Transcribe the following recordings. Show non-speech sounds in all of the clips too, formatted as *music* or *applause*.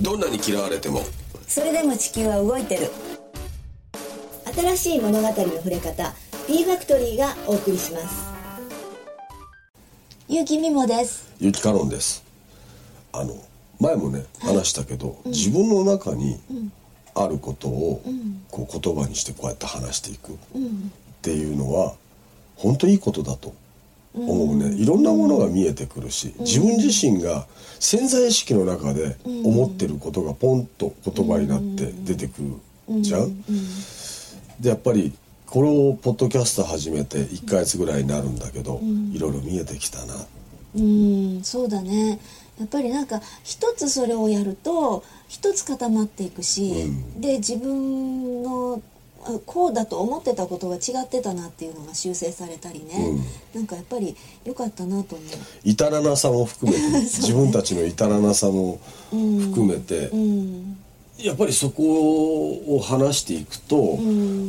どんなに嫌われても。それでも地球は動いてる。新しい物語の触れ方 B ファクトリーがお送りします。ゆうきみもです。ゆきかろんです。あの前もね話したけど、自分の中にあることをこう言葉にしてこうやって話していくっていうのは本当いいことだと思うね、いろんなものが見えてくるし、自分自身が潜在意識の中で思ってることがポンと言葉になって出てくるじゃん？でやっぱりこれをポッドキャスト始めて1ヶ月ぐらいになるんだけど、いろいろ見えてきたな。うん。そうだね。やっぱりなんか一つそれをやると一つ固まっていくし、で自分のあこうだと思ってたことが違ってたなっていうのが修正されたりね、なんかやっぱり良かったなと思う。至らなさも含めて *laughs* 自分たちの至らなさも含めて、うん。やっぱりそこを話していくと、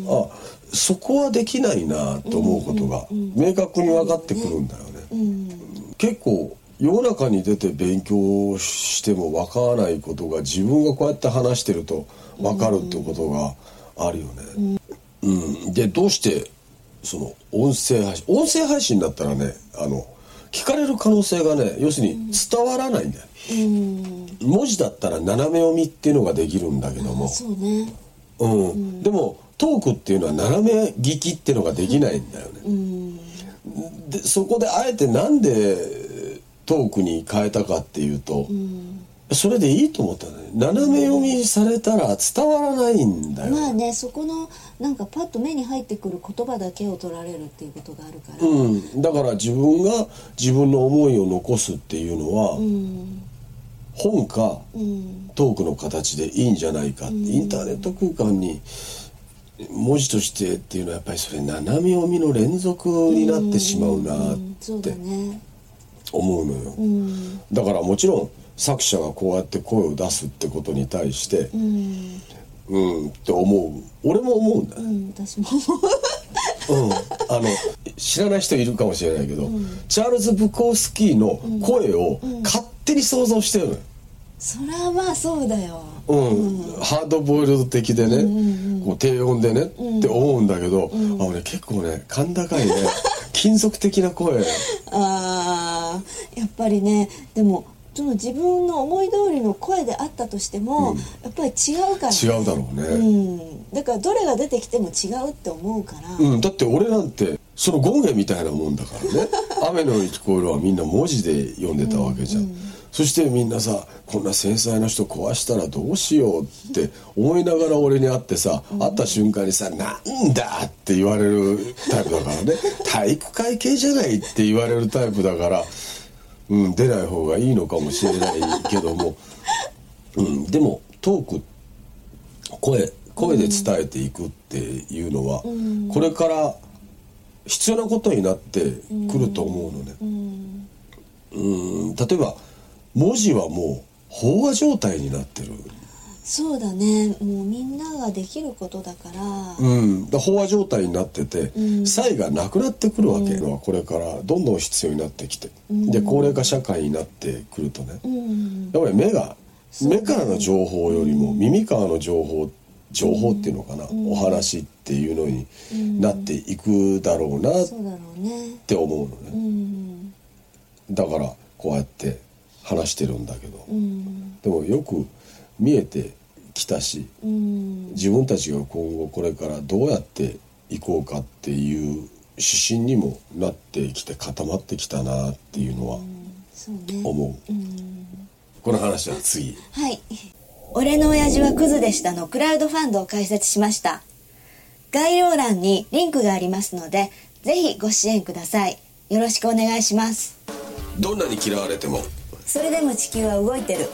あそこはできないなと思うことが明確に分かってくるんだよね。結構世の中に出て勉強しても分からないことが自分がこうやって話してると分かるってことがあるよね。うん、でどうしてその音声配信音声配信だったらねあの聞かれる可能性がね要するに伝わらないんだよ。文字だったら斜め読みっていうのができるんだけども、そうね。うん。でもトークっていうのは斜め聞きっていうのができないんだよね。うん。でそこであえてなんでトークに変えたかっていうと、それでいいと思ったね。斜め読みされたら伝わらないんだよ、まあねそこのなんかパッと目に入ってくる言葉だけを取られるっていうことがあるから、うん、だから自分が自分の思いを残すっていうのは、うん。本かうん。トークの形でいいんじゃないかって、インターネット空間に文字としてっていうのはやっぱりそれ斜め読みの連続になってしまうなって思うのよ、うん。だからもちろん作者がこうやって声を出すってことに対してうん。うんって思う。俺も思うんだよ、うん私も。うん、あの知らない人いるかもしれないけど、チャールズ・ブコースキーの声を勝手に想像してるのよ、それはまあそうだよ。うん。ハードボイルド的でね、こう低音でね、って思うんだけど、あ俺結構ね甲高いね *laughs* 金属的な声。あーやっぱりねでもその自分の思い通りの声であったとしても、やっぱり違うから、ね、違うだろうね、うん、だからどれが出てきても違うって思うから、うん、だって俺なんてそのゴンゲみたいなもんだからね「*laughs* 雨のように聞こえる」はみんな文字で読んでたわけじゃん、そしてみんなさこんな繊細な人壊したらどうしようって思いながら俺に会ってさ、会った瞬間にさ「なんだ!」って言われるタイプだからね。*laughs* 体育会系じゃないって言われるタイプだから、うん、出ない方がいいのかもしれないけども、*laughs* うん、でもトーク声声で伝えていくっていうのは、これから必要なことになってくると思うのね。うん例えば文字はもう飽和状態になってる。そうだね。もうみんなができることだから、うん、だ飽和状態になってて、差異がなくなってくるわけのはこれから。どんどん必要になってきて、で高齢化社会になってくるとね、うん。やっぱり目が、目からの情報よりも耳からの情報情報っていうのかな、お話っていうのになっていくだろうなって思うのね、うん。だからこうやって話してるんだけど、うん。でもよく見えてきたしうん自分たちが今後これからどうやっていこうかっていう指針にもなってきて固まってきたなっていうのはそうね思う、うんこの話は次はい。俺の親父はクズでしたのクラウドファンドを開設しました。概要欄にリンクがありますので、ぜひご支援ください。よろしくお願いします。どんなに嫌われてもそれでも地球は動いてる。